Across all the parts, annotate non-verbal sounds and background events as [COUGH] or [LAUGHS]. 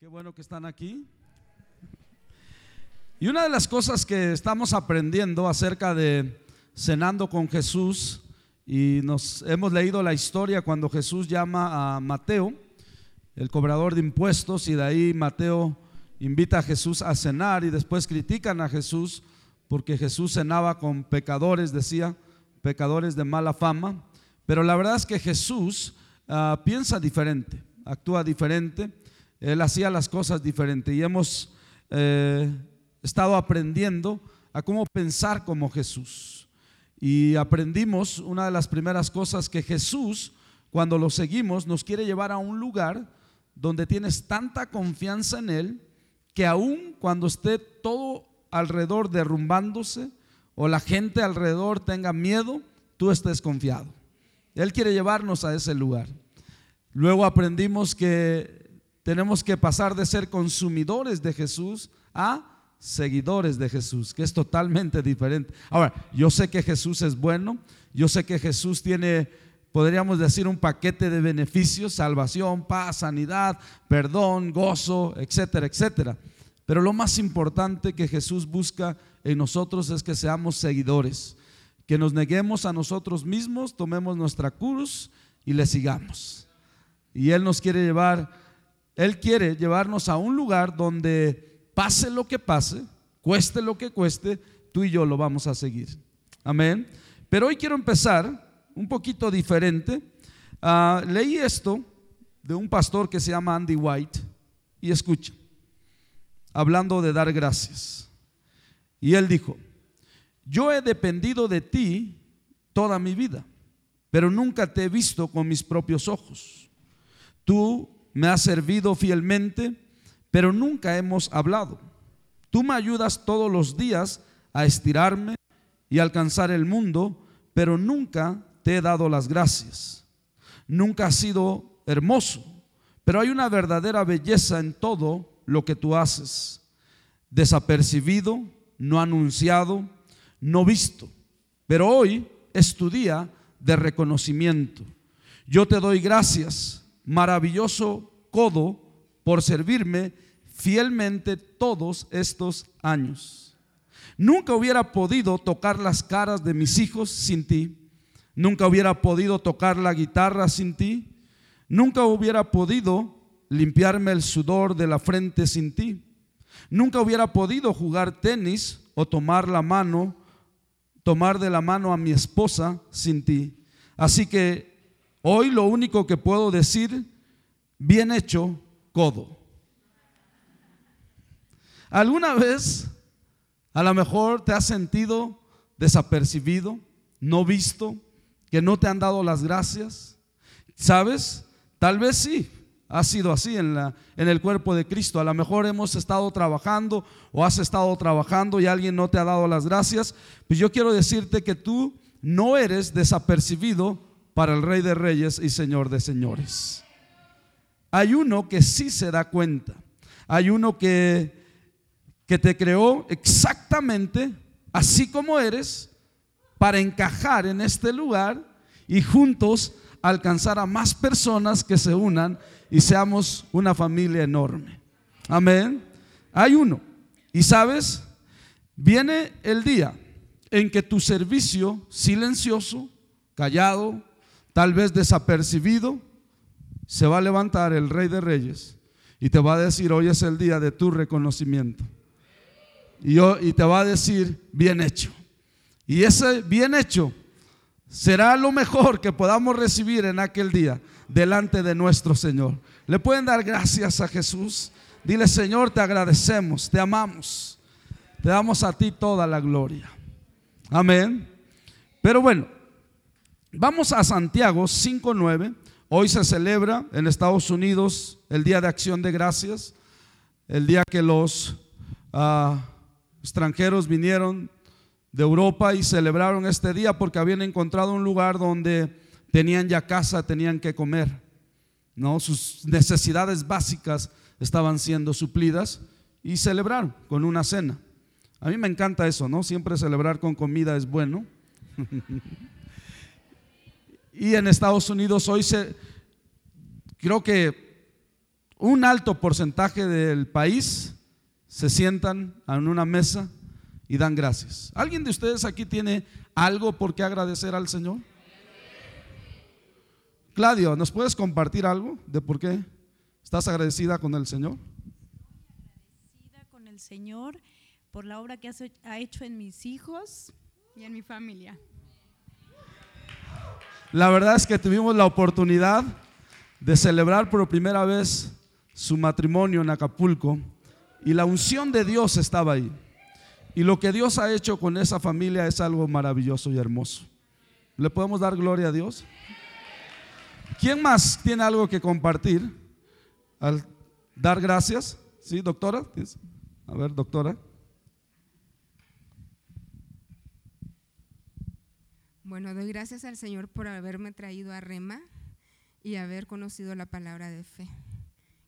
Qué bueno que están aquí. Y una de las cosas que estamos aprendiendo acerca de cenando con Jesús, y nos hemos leído la historia cuando Jesús llama a Mateo, el cobrador de impuestos, y de ahí Mateo invita a Jesús a cenar y después critican a Jesús porque Jesús cenaba con pecadores, decía, pecadores de mala fama. Pero la verdad es que Jesús ah, piensa diferente, actúa diferente él hacía las cosas diferente y hemos eh, estado aprendiendo a cómo pensar como Jesús. Y aprendimos una de las primeras cosas que Jesús, cuando lo seguimos, nos quiere llevar a un lugar donde tienes tanta confianza en Él que aun cuando esté todo alrededor derrumbándose o la gente alrededor tenga miedo, tú estés confiado. Él quiere llevarnos a ese lugar. Luego aprendimos que tenemos que pasar de ser consumidores de Jesús a seguidores de Jesús, que es totalmente diferente. Ahora, yo sé que Jesús es bueno, yo sé que Jesús tiene, podríamos decir, un paquete de beneficios, salvación, paz, sanidad, perdón, gozo, etcétera, etcétera. Pero lo más importante que Jesús busca en nosotros es que seamos seguidores, que nos neguemos a nosotros mismos, tomemos nuestra cruz y le sigamos. Y Él nos quiere llevar él quiere llevarnos a un lugar donde pase lo que pase, cueste lo que cueste, tú y yo lo vamos a seguir. Amén. Pero hoy quiero empezar un poquito diferente. Ah, leí esto de un pastor que se llama Andy White y escucha, hablando de dar gracias. Y él dijo, yo he dependido de ti toda mi vida, pero nunca te he visto con mis propios ojos. Tú me has servido fielmente, pero nunca hemos hablado. Tú me ayudas todos los días a estirarme y alcanzar el mundo, pero nunca te he dado las gracias. Nunca has sido hermoso, pero hay una verdadera belleza en todo lo que tú haces. Desapercibido, no anunciado, no visto. Pero hoy es tu día de reconocimiento. Yo te doy gracias maravilloso codo por servirme fielmente todos estos años. Nunca hubiera podido tocar las caras de mis hijos sin ti. Nunca hubiera podido tocar la guitarra sin ti. Nunca hubiera podido limpiarme el sudor de la frente sin ti. Nunca hubiera podido jugar tenis o tomar la mano, tomar de la mano a mi esposa sin ti. Así que Hoy lo único que puedo decir, bien hecho, codo. ¿Alguna vez a lo mejor te has sentido desapercibido, no visto, que no te han dado las gracias? ¿Sabes? Tal vez sí, ha sido así en, la, en el cuerpo de Cristo. A lo mejor hemos estado trabajando o has estado trabajando y alguien no te ha dado las gracias. Pues yo quiero decirte que tú no eres desapercibido para el Rey de Reyes y Señor de Señores. Hay uno que sí se da cuenta. Hay uno que, que te creó exactamente así como eres para encajar en este lugar y juntos alcanzar a más personas que se unan y seamos una familia enorme. Amén. Hay uno. Y sabes, viene el día en que tu servicio silencioso, callado, tal vez desapercibido, se va a levantar el Rey de Reyes y te va a decir, hoy es el día de tu reconocimiento. Y, te va a decir, bien hecho. Y ese bien hecho será lo mejor que podamos recibir en aquel día delante de nuestro Señor. Le pueden dar gracias a Jesús. Dile, Señor, te agradecemos, te amamos. Te damos a ti toda la gloria. Amén. Pero bueno, Vamos a Santiago 5.9. Hoy se celebra en Estados Unidos el Día de Acción de Gracias, el día que los ah, extranjeros vinieron de Europa y celebraron este día porque habían encontrado un lugar donde tenían ya casa, tenían que comer. ¿no? Sus necesidades básicas estaban siendo suplidas y celebraron con una cena. A mí me encanta eso, ¿no? Siempre celebrar con comida es bueno. [LAUGHS] Y en Estados Unidos hoy se, creo que Un alto porcentaje del país se sientan en una mesa y dan gracias. ¿Alguien de ustedes aquí tiene algo por qué agradecer al Señor? Claudio, ¿nos puedes compartir algo de por qué estás agradecida con el Señor? Agradecida con el Señor por la obra que ha hecho en mis hijos y en mi familia. La verdad es que tuvimos la oportunidad de celebrar por primera vez su matrimonio en Acapulco y la unción de Dios estaba ahí. Y lo que Dios ha hecho con esa familia es algo maravilloso y hermoso. ¿Le podemos dar gloria a Dios? ¿Quién más tiene algo que compartir al dar gracias? ¿Sí, doctora? A ver, doctora. Bueno, doy gracias al Señor por haberme traído a Rema y haber conocido la palabra de fe,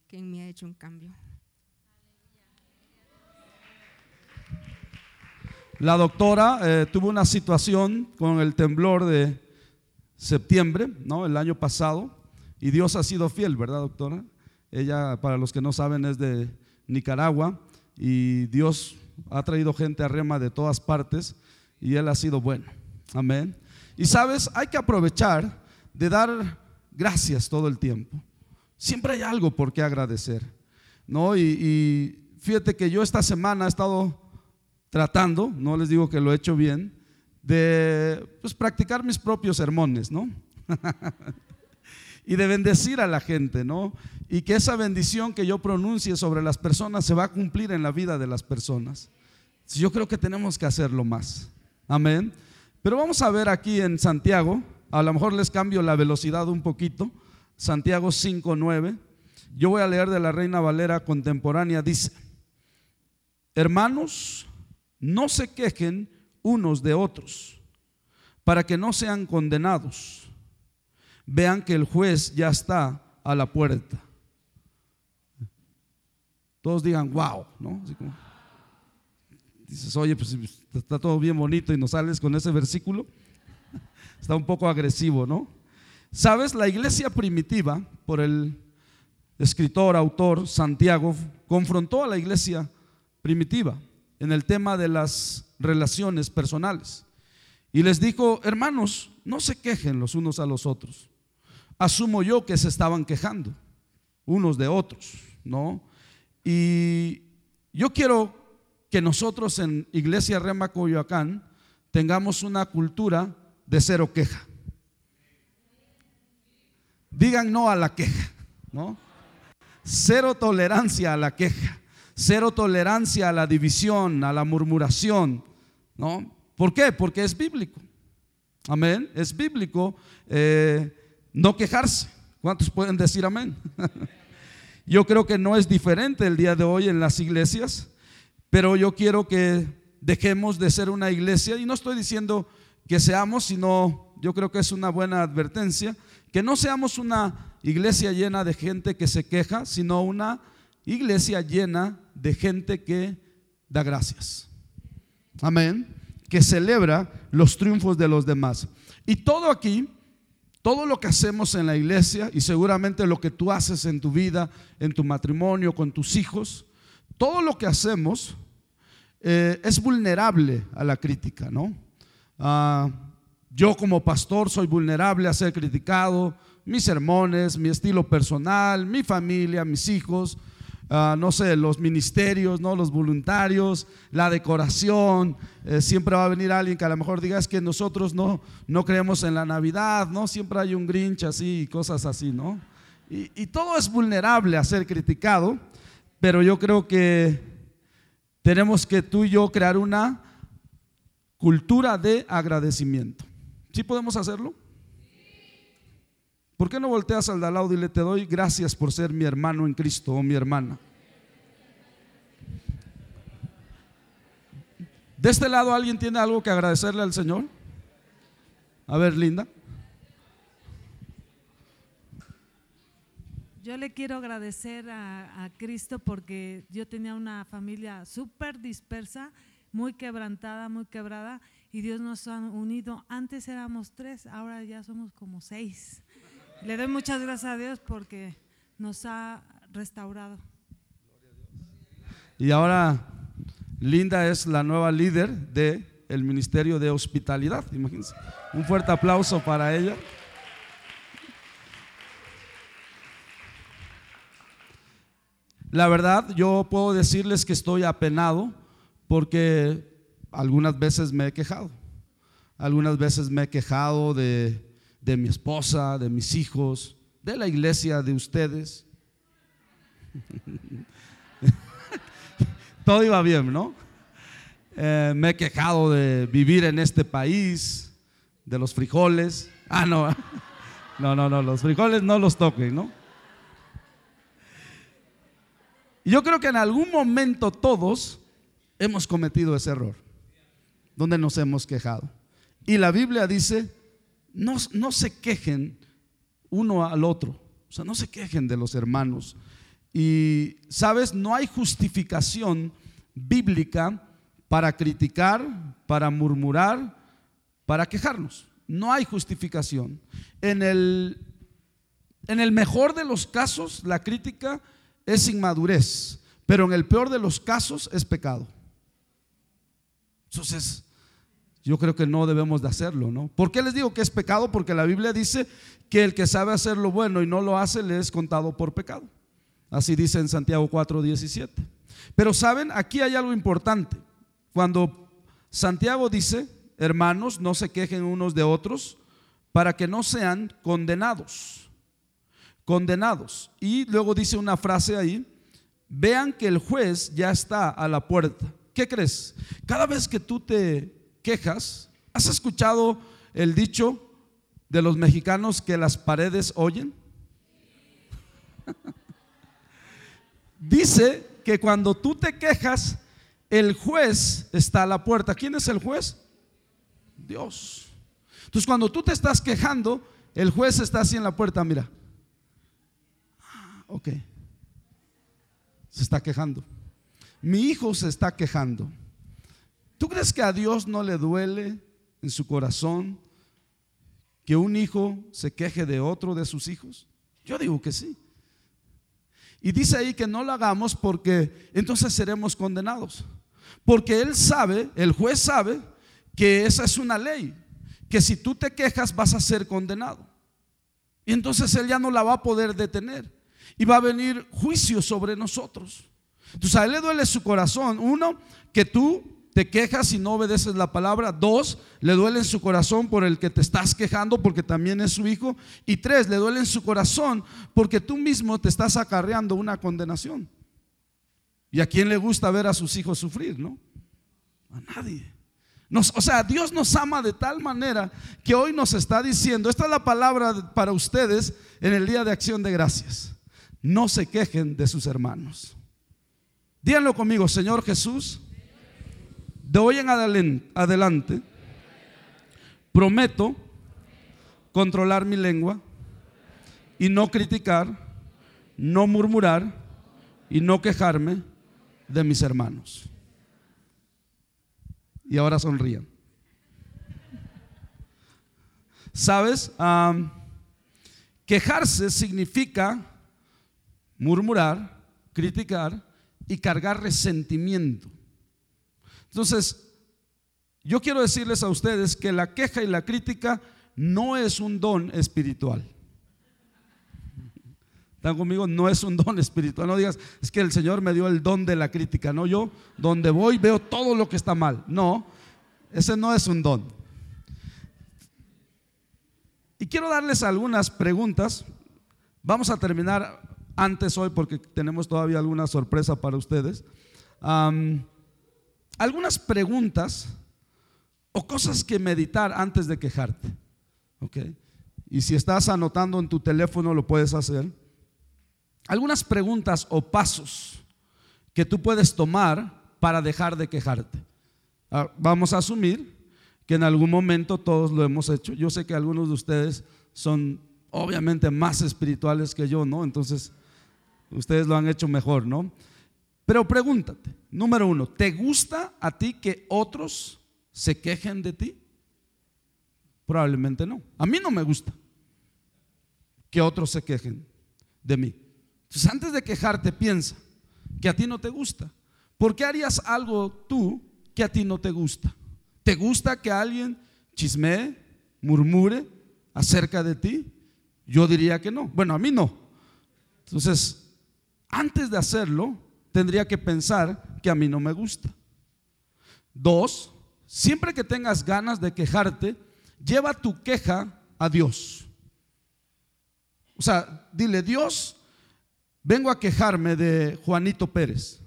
que en mí ha hecho un cambio. La doctora eh, tuvo una situación con el temblor de septiembre, ¿no? El año pasado, y Dios ha sido fiel, ¿verdad, doctora? Ella, para los que no saben, es de Nicaragua y Dios ha traído gente a Rema de todas partes y Él ha sido bueno. Amén. Y sabes, hay que aprovechar de dar gracias todo el tiempo. Siempre hay algo por qué agradecer. ¿no? Y, fíjate que yo esta semana he estado tratando, no les digo que lo he hecho bien, de pues, practicar mis propios sermones, ¿no? [LAUGHS] y de bendecir a la gente, ¿no? Y que esa bendición que yo pronuncie sobre las personas se va a cumplir en la vida de las personas. Yo creo que tenemos que hacerlo más. Amén. Pero vamos a ver aquí en Santiago, a lo mejor les cambio la velocidad un poquito. Santiago 5:9. Yo voy a leer de la Reina Valera contemporánea dice: Hermanos, no se quejen unos de otros, para que no sean condenados. Vean que el juez ya está a la puerta. Todos digan, wow, ¿no? Dices, oye, pues está todo bien bonito y nos sales con ese versículo. Está un poco agresivo, ¿no? Sabes, la iglesia primitiva, por el escritor, autor Santiago, confrontó a la iglesia primitiva en el tema de las relaciones personales. Y les dijo, hermanos, no se quejen los unos a los otros. Asumo yo que se estaban quejando unos de otros, ¿no? Y yo quiero que nosotros en Iglesia Rema Coyoacán tengamos una cultura de cero queja. Digan no a la queja, ¿no? Cero tolerancia a la queja. Cero tolerancia a la división, a la murmuración, ¿no? ¿Por qué? Porque es bíblico. Amén. Es bíblico eh, no quejarse. ¿Cuántos pueden decir amén? [LAUGHS] yo creo que no es diferente el día de hoy en las iglesias, pero yo quiero que dejemos de ser una iglesia, y no estoy diciendo que seamos, sino yo creo que es una buena advertencia, que no seamos una iglesia llena de gente que se queja, sino una iglesia llena de gente que da gracias. Amén. Que celebra los triunfos de los demás. Y todo aquí, todo lo que hacemos en la iglesia y seguramente lo que tú haces en tu vida, en tu matrimonio, con tus hijos, todo lo que hacemos eh, es vulnerable a la crítica, ¿no? Ah, yo como pastor soy vulnerable a ser criticado, mis sermones, mi estilo personal, mi familia, mis hijos, Ah, no sé, los ministerios, ¿no? los voluntarios, la decoración. Eh, siempre va a venir alguien que a lo mejor diga es que nosotros no, no creemos en la Navidad, ¿no? Siempre hay un Grinch así y cosas así, ¿no? Y, y todo es vulnerable a ser criticado, pero yo creo que tenemos que tú y yo crear una cultura de agradecimiento. ¿Sí podemos hacerlo? ¿Por qué no volteas al lado y le te doy gracias por ser mi hermano en Cristo o mi hermana? ¿De este lado alguien tiene algo que agradecerle al Señor? A ver, Linda. Yo le quiero agradecer a, a Cristo porque yo tenía una familia súper dispersa, muy quebrantada, muy quebrada, y Dios nos ha unido. Antes éramos tres, ahora ya somos como seis. Le doy muchas gracias a Dios porque nos ha restaurado. Y ahora Linda es la nueva líder del el Ministerio de Hospitalidad, imagínense. Un fuerte aplauso para ella. La verdad, yo puedo decirles que estoy apenado porque algunas veces me he quejado. Algunas veces me he quejado de, de mi esposa, de mis hijos, de la iglesia, de ustedes. [LAUGHS] Todo iba bien, ¿no? Eh, me he quejado de vivir en este país, de los frijoles. Ah, no, [LAUGHS] no, no, no, los frijoles no los toquen, ¿no? Yo creo que en algún momento todos hemos cometido ese error, donde nos hemos quejado. Y la Biblia dice, no, se quejen uno al otro, o sea, no se quejen de los hermanos. Y, sabes, no hay justificación bíblica para criticar, para murmurar, para quejarnos. No hay justificación. En el mejor de los casos, la crítica es inmadurez, pero en el peor de los casos es pecado. Entonces, yo creo que no debemos de hacerlo, ¿no? ¿Por qué les digo que es pecado? Porque la Biblia dice que el que sabe hacer lo bueno y no lo hace le es contado por pecado. Así dice en Santiago 4:17. Pero saben, aquí hay algo importante. Cuando Santiago dice, hermanos, no se quejen unos de otros para que no sean condenados condenados. Y luego dice una frase ahí, vean que el juez ya está a la puerta. ¿Qué crees? Cada vez que tú te quejas, ¿has escuchado el dicho de los mexicanos que las paredes oyen? [LAUGHS] Dice que cuando tú te quejas, el juez está a la puerta. ¿Quién es el juez? Dios. Entonces cuando tú te estás quejando, el juez está así en la puerta, mira. Ok. Se está quejando. Mi hijo se está quejando. ¿Tú crees que a Dios no le duele en su corazón que un hijo se queje de otro de sus hijos? Yo digo que sí. Y dice ahí que no lo hagamos porque entonces seremos condenados. Porque él sabe, el juez sabe, que esa es una ley, que si tú te quejas vas a ser condenado. Y entonces él ya no la va a poder detener y va a venir juicio sobre nosotros. Entonces a él le duele su corazón. Uno, que tú te quejas y no obedeces la palabra. Dos, le duele en su corazón por el que te estás quejando porque también es su hijo. Y tres, le duele en su corazón porque tú mismo te estás acarreando una condenación. ¿Y a quién le gusta ver a sus hijos sufrir, no? A nadie. o sea, Dios nos ama de tal manera que hoy nos está diciendo, esta es la palabra para ustedes en el día de acción de gracias no se quejen de sus hermanos. Díganlo conmigo, Señor Jesús, de hoy en adelante, prometo controlar mi lengua y no criticar, no murmurar y no quejarme de mis hermanos. Y ahora sonrían. ¿Sabes? quejarse significa murmurar, criticar y cargar resentimiento. Entonces, yo quiero decirles a ustedes que la queja y la crítica no es un don espiritual. ¿Están conmigo? No es un don espiritual. No digas, es que el Señor me dio el don de la crítica. No, yo donde voy veo todo lo que está mal. No, ese no es un don. Y quiero darles algunas preguntas. Vamos a terminar antes hoy porque tenemos todavía alguna sorpresa para ustedes. algunas preguntas o cosas que meditar antes de quejarte. ¿ok? Y si estás anotando en tu teléfono lo puedes hacer. Algunas preguntas o pasos que tú puedes tomar para dejar de quejarte. Ah, vamos a asumir que en algún momento todos lo hemos hecho. Yo sé que algunos de ustedes son obviamente más espirituales que yo, ¿no? Entonces, Ustedes lo han hecho mejor, ¿no? Pero pregúntate, número uno, ¿te gusta a ti que otros se quejen de ti? Probablemente no. A mí no me gusta que otros se quejen de mí. Entonces, antes de quejarte, piensa que a ti no te gusta. ¿Por qué harías algo tú que a ti no te gusta? ¿Te gusta que alguien chismee, murmure acerca de ti? Yo diría que no. Bueno, a mí no. Entonces, antes de hacerlo, tendría que pensar que a mí no me gusta. Dos, siempre que tengas ganas de quejarte, lleva tu queja a Dios. O sea, dile, Dios, vengo a quejarme de Juanito Pérez.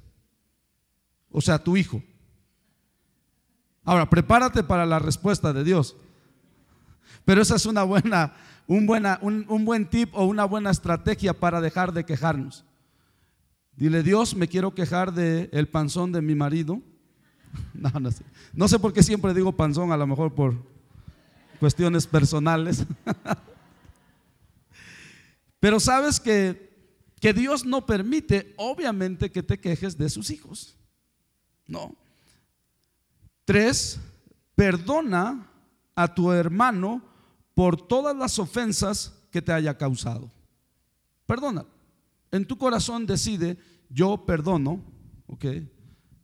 O sea, tu hijo. Ahora, prepárate para la respuesta de Dios. Pero esa es una buena, un, buena, un, buen tip o una buena estrategia para dejar de quejarnos. Dile, Dios, me quiero quejar del el panzón de mi marido. [LAUGHS] No, sé. Por qué siempre digo panzón, a lo mejor por cuestiones personales. [LAUGHS] Pero sabes que, que Dios no permite, obviamente, que te quejes de sus hijos. No. Tres, perdona a tu hermano por todas las ofensas que te haya causado. Perdona. En tu corazón decide, yo perdono, ¿ok?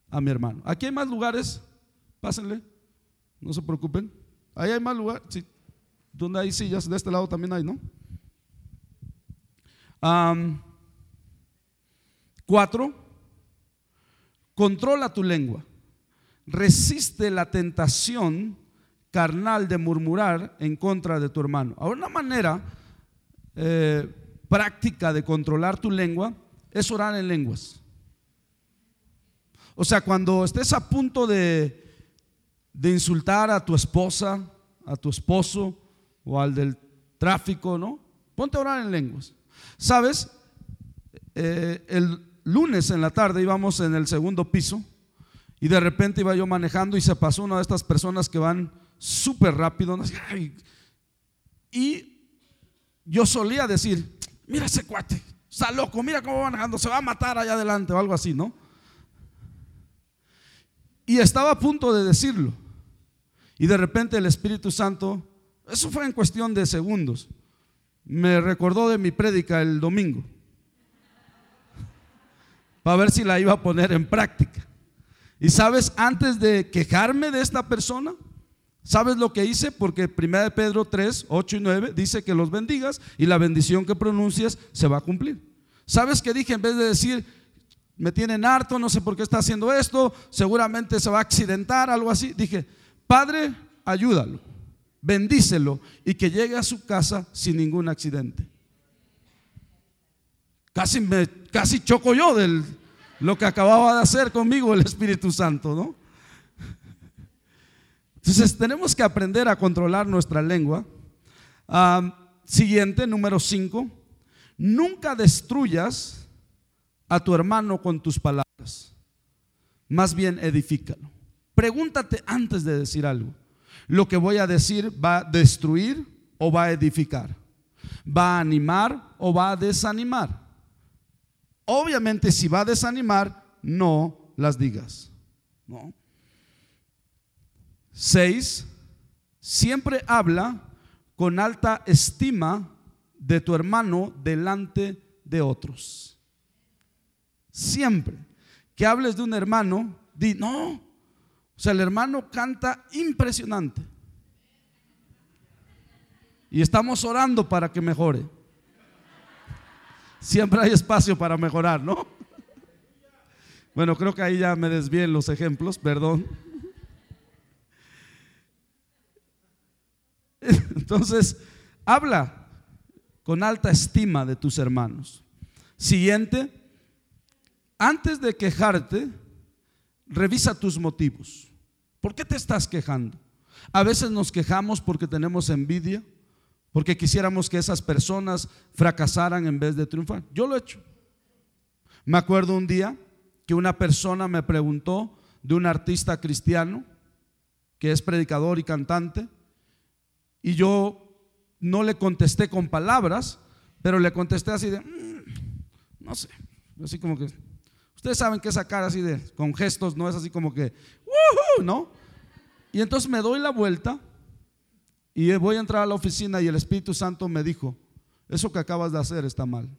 A mi hermano. Aquí hay más lugares, pásenle, no se preocupen. Ahí hay más lugares, sí. Donde hay sillas, de este lado también hay, ¿no? cuatro, controla tu lengua. Resiste la tentación carnal de murmurar en contra de tu hermano. Ahora, una manera eh, práctica de controlar tu lengua es orar en lenguas. O sea, cuando estés a punto de, de insultar a tu esposa, a tu esposo o al del tráfico, ¿no? Ponte a orar en lenguas. ¿Sabes? Eh, el lunes en la tarde íbamos en el segundo piso y de repente iba yo manejando y se pasó una de estas personas que van súper rápido. Y yo solía decir, mira ese cuate, está loco, mira cómo va manejando, se va a matar allá adelante o algo así, ¿no? Y estaba a punto de decirlo. Y de repente el Espíritu Santo, eso fue en cuestión de segundos, me recordó de mi prédica el domingo. Para ver si la iba a poner en práctica. Y sabes, antes de quejarme de esta persona, ¿Sabes lo que hice? Porque 1 Pedro 3, 8 y 9 dice que los bendigas y la bendición que pronuncias se va a cumplir. ¿Sabes qué dije? En vez de decir, me tienen harto, no sé por qué está haciendo esto, seguramente se va a accidentar, algo así, dije, Padre, ayúdalo, bendícelo y que llegue a su casa sin ningún accidente. Casi, me, casi choco yo de lo que acababa de hacer conmigo el Espíritu Santo, ¿no? Entonces tenemos que aprender a controlar nuestra lengua. siguiente, número 5. Nunca destruyas a tu hermano con tus palabras. Más bien edifícalo. Pregúntate antes de decir algo. ¿Lo que voy a decir va a destruir o va a edificar? ¿Va a animar o va a desanimar? Obviamente si va a desanimar, no las digas. ¿no? Seis, siempre habla con alta estima de tu hermano delante de otros. Siempre que hables de un hermano, di, no, o sea, el hermano canta impresionante. Y estamos orando para que mejore. Siempre hay espacio para mejorar, ¿no? Bueno, creo que ahí ya me desvíen los ejemplos, perdón. [LAUGHS] Entonces, habla con alta estima de tus hermanos. Siguiente, antes de quejarte, revisa tus motivos. ¿Por qué te estás quejando? A veces nos quejamos porque tenemos envidia, porque quisiéramos que esas personas fracasaran en vez de triunfar. Yo lo he hecho. Me acuerdo un día que una persona me preguntó de un artista cristiano que es predicador y cantante y yo no le contesté con palabras, pero le contesté así de, mm, no sé, así como que, ustedes saben que esa cara así de, con gestos, no es así como que, ¿no? Y entonces me doy la vuelta y voy a entrar a la oficina y el Espíritu Santo me dijo, eso que acabas de hacer está mal.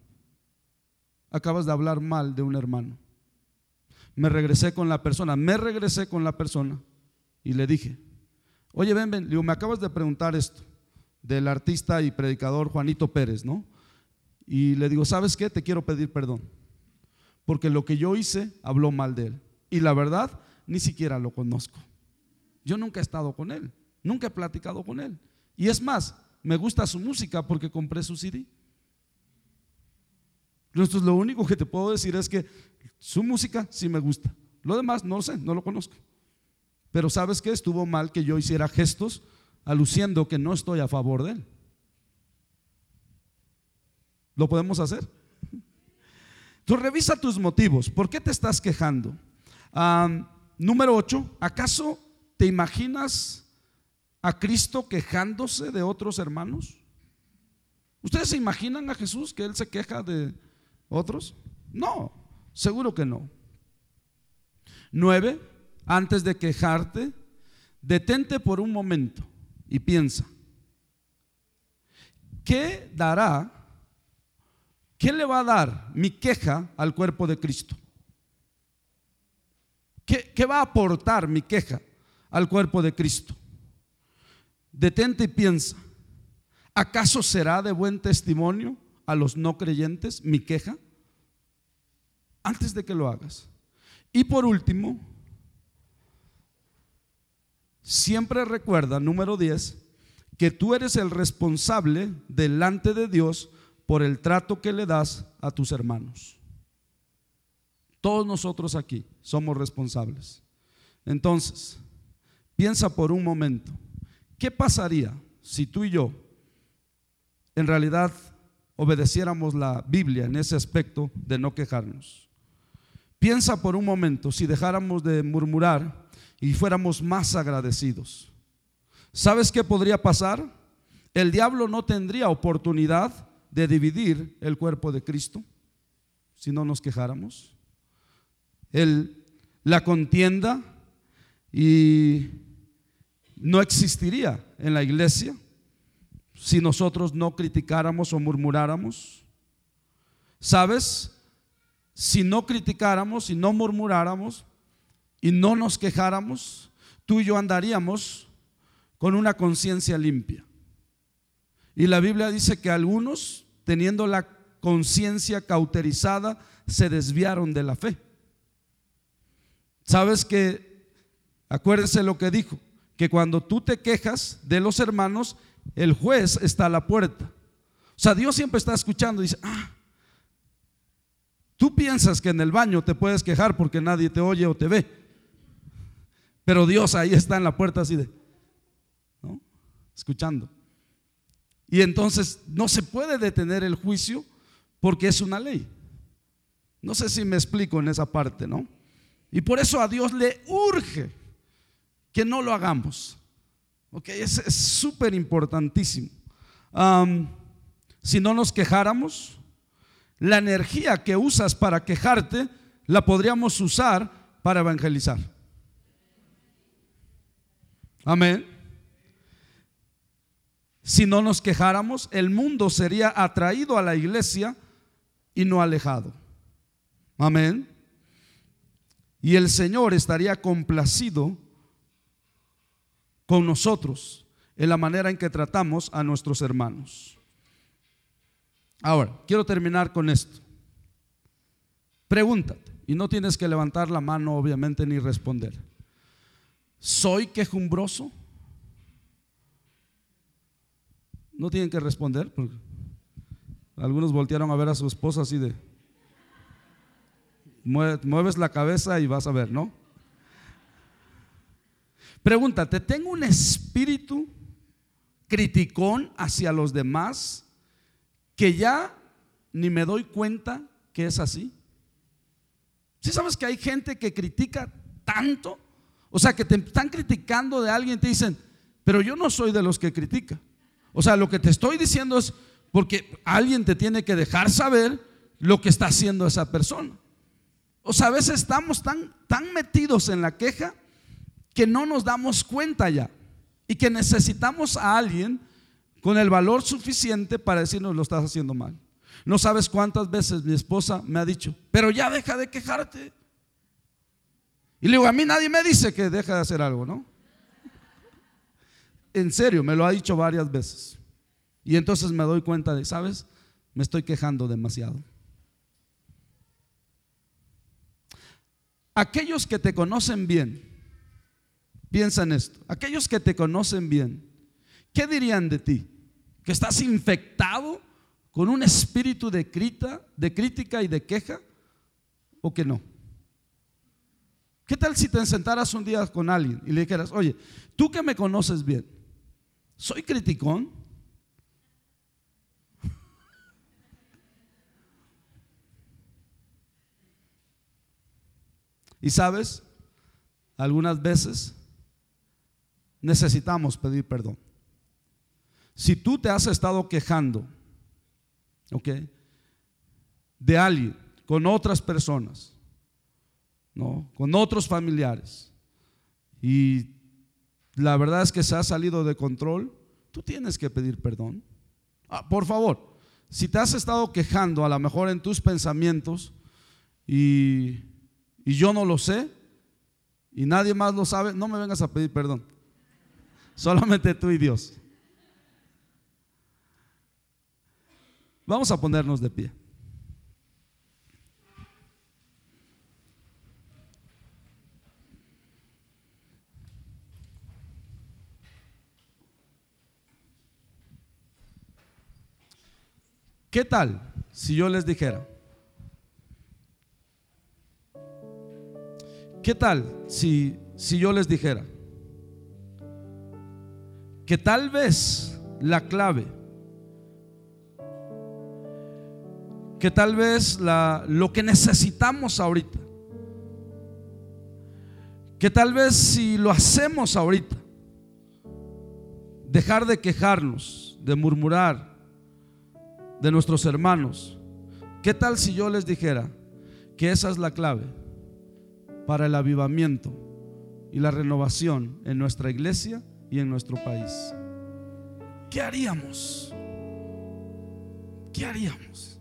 acabas de hablar mal de un hermano. Me regresé con la persona, me regresé con la persona y le dije, oye, ven, ven, digo, me acabas de preguntar esto del artista y predicador Juanito Pérez, ¿no? Y le digo, ¿sabes qué? Te quiero pedir perdón, porque lo que yo hice habló mal de él. Y la verdad, ni siquiera lo conozco. Yo nunca he estado con él, nunca he platicado con él. Y es más, me gusta su música porque compré su CD. Entonces lo único que te puedo decir es que su música sí me gusta. Lo demás no lo sé, no lo conozco. Pero sabes que estuvo mal que yo hiciera gestos aluciendo que no estoy a favor de él. ¿Lo podemos hacer? Tú revisa tus motivos. ¿Por qué te estás quejando? número 8. ¿Acaso te imaginas a Cristo quejándose de otros hermanos? ¿Ustedes se imaginan a Jesús que Él se queja de otros? No, seguro que no. Nueve, antes de quejarte, detente por un momento y piensa, ¿qué dará, qué le va a dar mi queja al cuerpo de Cristo? ¿Qué, va a aportar mi queja al cuerpo de Cristo? Detente y piensa, ¿acaso será de buen testimonio a los no creyentes mi queja? Antes de que lo hagas. Y por último, siempre recuerda, número 10, que tú eres el responsable delante de Dios por el trato que le das a tus hermanos. Todos nosotros aquí somos responsables. Entonces, piensa por un momento, ¿qué pasaría si tú y yo en realidad obedeciéramos la Biblia en ese aspecto de no quejarnos? Piensa por un momento si dejáramos de murmurar y fuéramos más agradecidos. ¿Sabes qué podría pasar? El diablo no tendría oportunidad de dividir el cuerpo de Cristo si no nos quejáramos. El, la contienda y no existiría en la iglesia si nosotros no criticáramos o murmuráramos. ¿Sabes? Si no criticáramos, si no murmuráramos y no nos quejáramos, tú y yo andaríamos con una conciencia limpia. Y la Biblia dice que algunos, teniendo la conciencia cauterizada, se desviaron de la fe. ¿Sabes que, acuérdense lo que dijo, que cuando tú te quejas de los hermanos, el juez está a la puerta. O sea, Dios siempre está escuchando y dice, ah, tú piensas que en el baño te puedes quejar porque nadie te oye o te ve. Pero Dios ahí está en la puerta así de. Escuchando. Y entonces no se puede detener el juicio porque es una ley. No sé si me explico en esa parte, ¿no? Y por eso a Dios le urge que no lo hagamos. Ok, es súper importantísimo. si no nos quejáramos, la energía que usas para quejarte la podríamos usar para evangelizar. Amén. Si no nos quejáramos, el mundo sería atraído a la iglesia y no alejado. Amén. Y el Señor estaría complacido con nosotros en la manera en que tratamos a nuestros hermanos. Ahora, quiero terminar con esto. Pregúntate, y no tienes que levantar la mano obviamente ni responder. ¿Soy quejumbroso? No tienen que responder. Porque algunos voltearon a ver a su esposa así de... Mueves la cabeza y vas a ver, ¿no? Pregúntate, ¿tengo un espíritu criticón hacia los demás que ya ni me doy cuenta que es así? Si sabes que hay gente que critica tanto? O sea, que te están criticando de alguien te dicen, pero yo no soy de los que critica. O sea, lo que te estoy diciendo es porque alguien te tiene que dejar saber lo que está haciendo esa persona. O sea, a veces estamos tan, tan metidos en la queja que no nos damos cuenta ya y que necesitamos a alguien con el valor suficiente para decirnos lo estás haciendo mal. No sabes cuántas veces mi esposa me ha dicho, pero ya deja de quejarte. Y le digo, a mí nadie me dice que deja de hacer algo, ¿no? En serio, me lo ha dicho varias veces. Y entonces me doy cuenta de, ¿sabes? Me estoy quejando demasiado. Aquellos que te conocen bien, piensa en esto, aquellos que te conocen bien, ¿qué dirían de ti? ¿Que estás infectado con un espíritu de, de crítica y de queja o que no? ¿Qué tal si te sentaras un día con alguien y le dijeras, oye, tú que me conoces bien, ¿soy criticón? [LAUGHS] Y sabes, algunas veces necesitamos pedir perdón. Si tú te has estado quejando, ¿ok? De alguien, con otras personas, ¿no? Con otros familiares, y la verdad es que se ha salido de control, tú tienes que pedir perdón. Ah, por favor, si te has estado quejando a lo mejor en tus pensamientos y y yo no lo sé y nadie más lo sabe, no me vengas a pedir perdón. Solamente tú y Dios. Vamos a ponernos de pie. ¿Qué tal si yo les dijera? ¿Qué tal si, si yo les dijera que tal vez la clave, que tal vez la, lo que necesitamos ahorita, que tal vez si lo hacemos ahorita, dejar de quejarnos, de murmurar de nuestros hermanos, ¿qué tal si yo les dijera que esa es la clave? para el avivamiento y la renovación en nuestra iglesia y en nuestro país. ¿Qué haríamos? ¿Qué haríamos?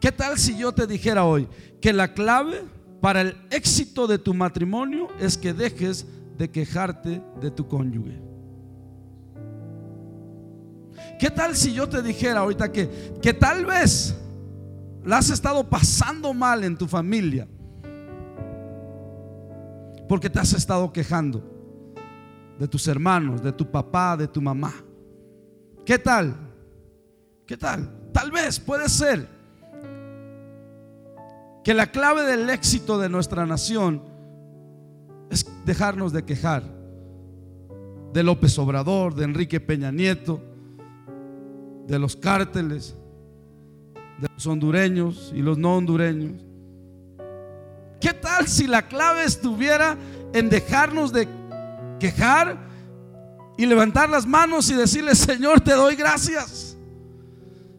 ¿Qué tal si yo te dijera hoy que la clave para el éxito de tu matrimonio es que dejes de quejarte de tu cónyuge? ¿Qué tal si yo te dijera ahorita que, que tal vez la has estado pasando mal en tu familia? porque te has estado quejando de tus hermanos, de tu papá, de tu mamá. ¿Qué tal? ¿Qué tal? Tal vez puede ser que la clave del éxito de nuestra nación es dejarnos de quejar de López Obrador, de Enrique Peña Nieto, de los cárteles, de los hondureños y los no hondureños. ¿Qué tal si la clave estuviera en dejarnos de quejar y levantar las manos y decirle, Señor, te doy gracias?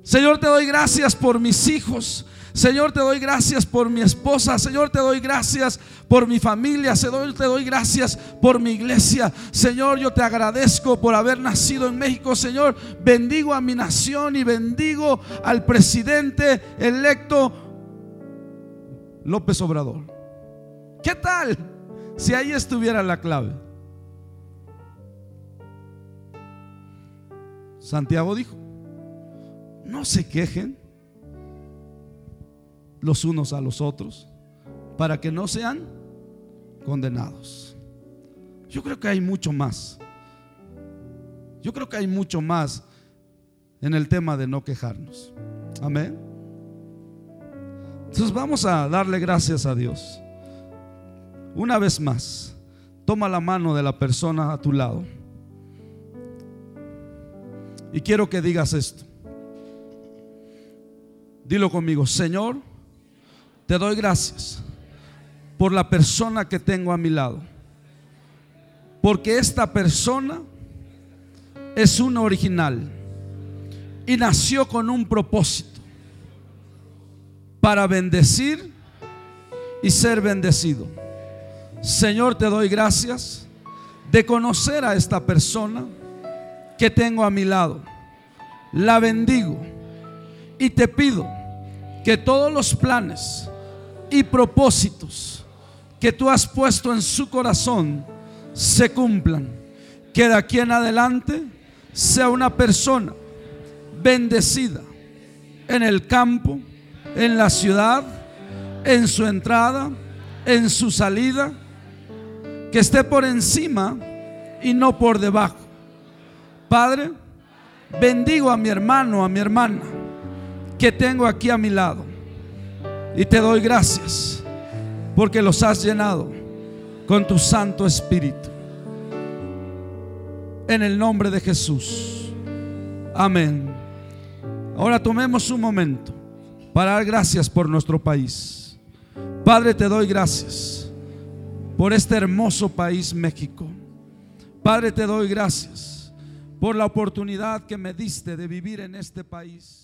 Señor, te doy gracias por mis hijos. Señor, te doy gracias por mi esposa. Señor, te doy gracias por mi familia. Señor, te doy gracias por mi iglesia. Señor, yo te agradezco por haber nacido en México. Señor, bendigo a mi nación y bendigo al presidente electo López Obrador. ¿Qué tal si ahí estuviera la clave? Santiago dijo, no se quejen los unos a los otros para que no sean condenados. Yo creo que hay mucho más. Yo creo que hay mucho más en el tema de no quejarnos. Amén. Entonces vamos a darle gracias a Dios. Una vez más, toma la mano de la persona a tu lado. Y quiero que digas esto. Dilo conmigo, Señor, te doy gracias por la persona que tengo a mi lado. Porque esta persona es una original y nació con un propósito para bendecir y ser bendecido. Señor, te doy gracias de conocer a esta persona que tengo a mi lado. La bendigo Y te pido que todos los planes y propósitos que tú has puesto en su corazón se cumplan. Que de aquí en adelante sea una persona bendecida en el campo, en la ciudad, en su entrada, en su salida, que esté por encima y no por debajo. Padre, bendigo a mi hermano, a mi hermana que tengo aquí a mi lado. Y te doy gracias porque los has llenado con tu Santo Espíritu. En el nombre de Jesús. Amén. Ahora tomemos un momento para dar gracias por nuestro país. Padre, te doy gracias por este hermoso país México. Padre, te doy gracias por la oportunidad que me diste de vivir en este país.